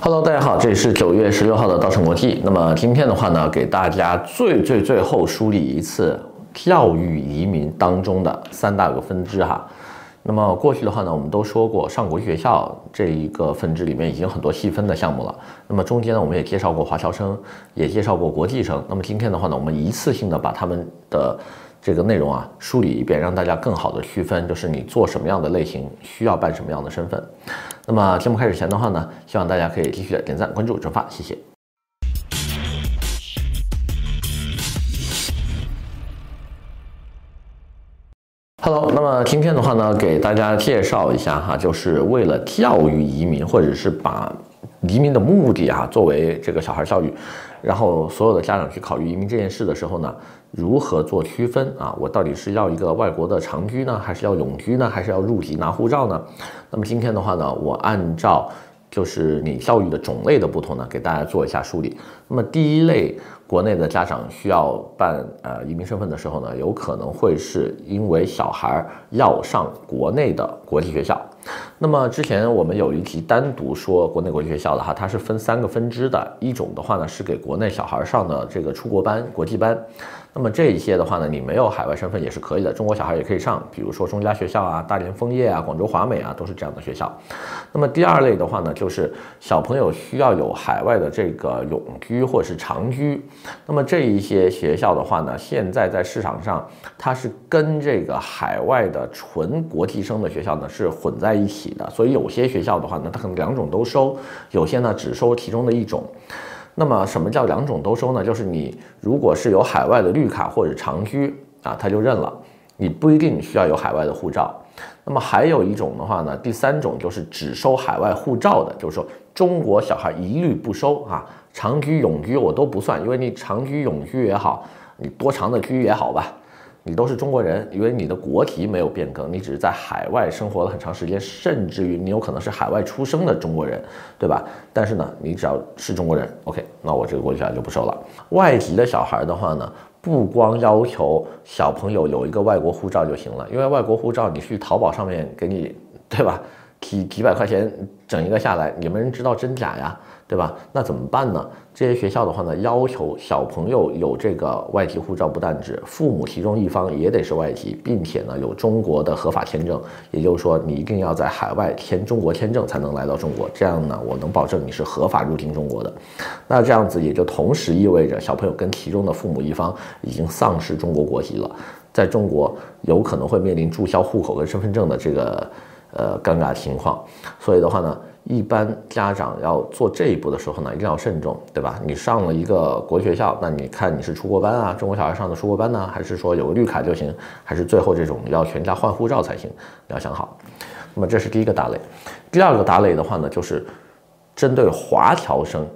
Hello，大家好，这里是九月十六号的稻盛国际。那么今天的话呢，给大家最最最后梳理一次教育移民当中的三大个分支哈。那么过去的话呢，我们都说过上国际学校这一个分支里面已经很多细分的项目了。那么中间呢，我们也介绍过华侨生，也介绍过国际生。那么今天的话呢，我们一次性的把他们的这个内容啊梳理一遍，让大家更好的区分，就是你做什么样的类型需要办什么样的身份。那么节目开始前的话呢，希望大家可以继续的点赞、关注、转发，谢谢。Hello，那么今天的话呢，给大家介绍一下哈，就是为了教育移民，或者是把移民的目的啊作为这个小孩教育，然后所有的家长去考虑移民这件事的时候呢，如何做区分啊？我到底是要一个外国的长居呢，还是要永居呢，还是要入籍拿护照呢？那么今天的话呢，我按照就是你教育的种类的不同呢，给大家做一下梳理。那么第一类。国内的家长需要办呃移民身份的时候呢，有可能会是因为小孩要上国内的国际学校。那么之前我们有一集单独说国内国际学校的哈，它是分三个分支的，一种的话呢是给国内小孩上的这个出国班、国际班。那么这一些的话呢，你没有海外身份也是可以的，中国小孩也可以上，比如说中加学校啊、大连枫叶啊、广州华美啊，都是这样的学校。那么第二类的话呢，就是小朋友需要有海外的这个永居或者是长居。那么这一些学校的话呢，现在在市场上它是跟这个海外的纯国际生的学校呢是混在一起的，所以有些学校的话呢，它可能两种都收，有些呢只收其中的一种。那么什么叫两种都收呢？就是你如果是有海外的绿卡或者长居啊，他就认了，你不一定需要有海外的护照。那么还有一种的话呢，第三种就是只收海外护照的，就是说中国小孩一律不收啊，长居永居我都不算，因为你长居永居也好，你多长的居也好吧。你都是中国人，因为你的国籍没有变更，你只是在海外生活了很长时间，甚至于你有可能是海外出生的中国人，对吧？但是呢，你只要是中国人，OK，那我这个国际学校就不收了。外籍的小孩的话呢，不光要求小朋友有一个外国护照就行了，因为外国护照你去淘宝上面给你，对吧？几几百块钱整一个下来，也没人知道真假呀，对吧？那怎么办呢？这些学校的话呢，要求小朋友有这个外籍护照，不但指父母其中一方也得是外籍，并且呢有中国的合法签证，也就是说你一定要在海外签中国签证才能来到中国，这样呢我能保证你是合法入境中国的。那这样子也就同时意味着小朋友跟其中的父母一方已经丧失中国国籍了，在中国有可能会面临注销户口跟身份证的这个。呃，尴尬情况，所以的话呢，一般家长要做这一步的时候呢，一定要慎重，对吧？你上了一个国际学校，那你看你是出国班啊，中国小孩上的出国班呢，还是说有个绿卡就行，还是最后这种要全家换护照才行？你要想好。那么这是第一个大类，第二个大类的话呢，就是针对华侨生。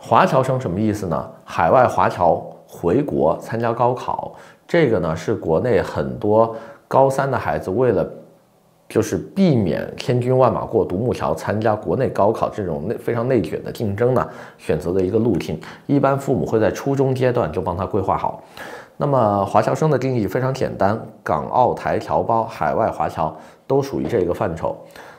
华侨生什么意思呢？海外华侨回国参加高考，这个呢是国内很多高三的孩子为了。就是避免千军万马过独木桥，参加国内高考这种内非常内卷的竞争呢，选择的一个路径。一般父母会在初中阶段就帮他规划好。那么华侨生的定义非常简单，港澳台侨胞、海外华侨都属于这个范畴。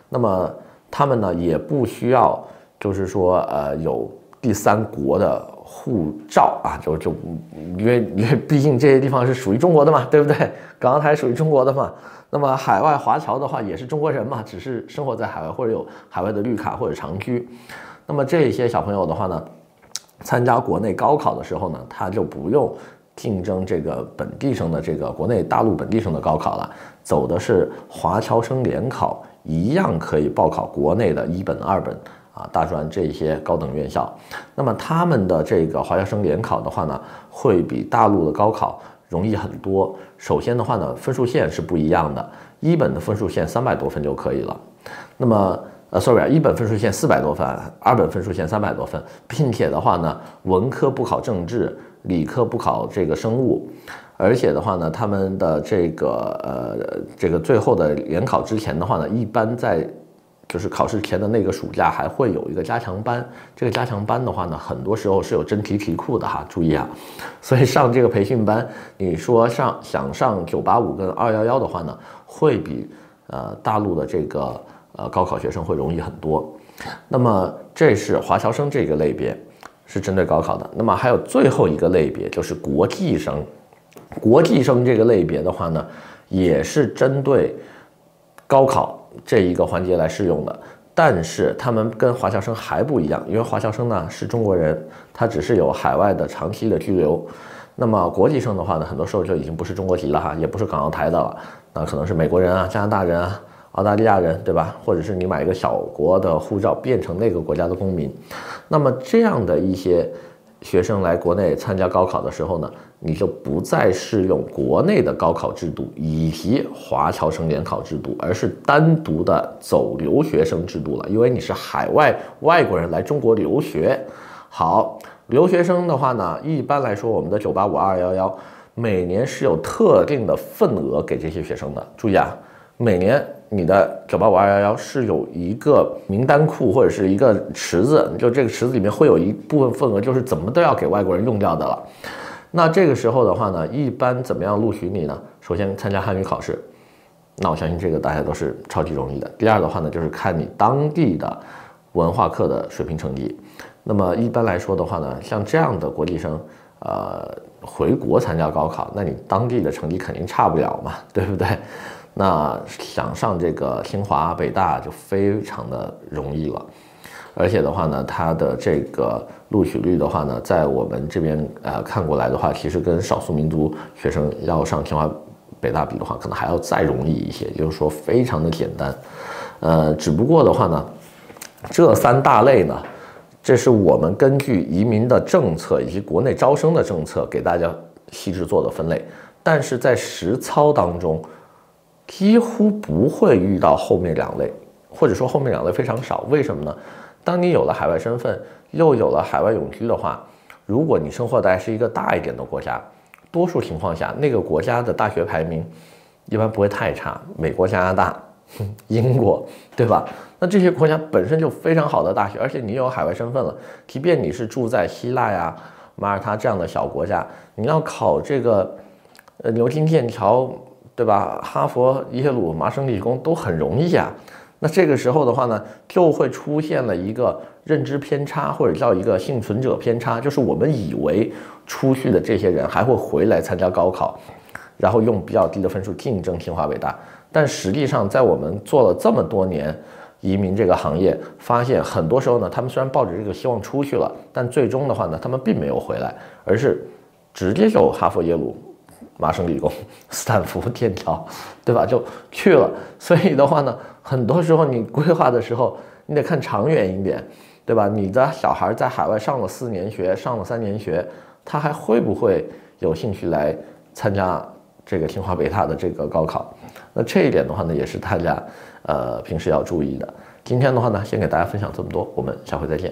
那么他们呢也不需要，就是说呃有第三国的护照啊，就就因为因为毕竟这些地方是属于中国的嘛，对不对？港澳台属于中国的嘛。那么海外华侨的话也是中国人嘛，只是生活在海外或者有海外的绿卡或者长居。那么这些小朋友的话呢，参加国内高考的时候呢，他就不用竞争这个本地生的这个国内大陆本地生的高考了，走的是华侨生联考，一样可以报考国内的一本、二本啊、大专这些高等院校。那么他们的这个华侨生联考的话呢，会比大陆的高考。容易很多。首先的话呢，分数线是不一样的。一本的分数线三百多分就可以了。那么，呃，sorry 啊，一本分数线四百多分，二本分数线三百多分，并且的话呢，文科不考政治，理科不考这个生物，而且的话呢，他们的这个呃这个最后的联考之前的话呢，一般在。就是考试前的那个暑假还会有一个加强班，这个加强班的话呢，很多时候是有真题题库的哈，注意啊。所以上这个培训班，你说上想上九八五跟二幺幺的话呢，会比呃大陆的这个呃高考学生会容易很多。那么这是华侨生这个类别，是针对高考的。那么还有最后一个类别就是国际生，国际生这个类别的话呢，也是针对高考这一个环节来适用的。但是他们跟华侨生还不一样，因为华侨生呢是中国人，他只是有海外的长期的居留。那么国际生的话呢，很多时候就已经不是中国籍了哈，也不是港澳台的了，那可能是美国人啊、加拿大人啊。澳大利亚人，对吧？或者是你买一个小国的护照，变成那个国家的公民，那么这样的一些学生来国内参加高考的时候呢，你就不再适用国内的高考制度以及华侨生联考制度，而是单独的走留学生制度了。因为你是海外外国人来中国留学。好，留学生的话呢，一般来说，我们的九八五二幺幺每年是有特定的份额给这些学生的。注意啊，每年。你的九八五二幺幺是有一个名单库或者是一个池子，就这个池子里面会有一部分份额，就是怎么都要给外国人用掉的了。那这个时候的话呢，一般怎么样录取你呢？首先参加汉语考试，那我相信这个大家都是超级容易的。第二的话呢，就是看你当地的文化课的水平成绩。那么一般来说的话呢，像这样的国际生，呃，回国参加高考，那你当地的成绩肯定差不了嘛，对不对？那想上这个清华、北大就非常的容易了，而且的话呢，它的这个录取率的话呢，在我们这边呃看过来的话，其实跟少数民族学生要上清华、北大比的话，可能还要再容易一些，就是说非常的简单。呃，只不过的话呢，这三大类呢，这是我们根据移民的政策以及国内招生的政策给大家细致做的分类，但是在实操当中。几乎不会遇到后面两类，或者说后面两类非常少。为什么呢？当你有了海外身份，又有了海外永居的话，如果你生活在是一个大一点的国家，多数情况下那个国家的大学排名一般不会太差。美国、加拿大、英国，对吧？那这些国家本身就非常好的大学，而且你有海外身份了，即便你是住在希腊呀、马耳他这样的小国家，你要考这个呃牛津、剑桥。对吧？哈佛、耶鲁、麻省理工都很容易啊。那这个时候的话呢，就会出现了一个认知偏差，或者叫一个幸存者偏差，就是我们以为出去的这些人还会回来参加高考，然后用比较低的分数竞争清华北大。但实际上，在我们做了这么多年移民这个行业，发现很多时候呢，他们虽然抱着这个希望出去了，但最终的话呢，他们并没有回来，而是直接就哈佛、耶鲁。麻省理工、斯坦福、剑桥，对吧？就去了。所以的话呢，很多时候你规划的时候，你得看长远一点，对吧？你的小孩在海外上了四年学，上了三年学，他还会不会有兴趣来参加这个清华北大的这个高考？那这一点的话呢，也是大家呃平时要注意的。今天的话呢，先给大家分享这么多，我们下回再见。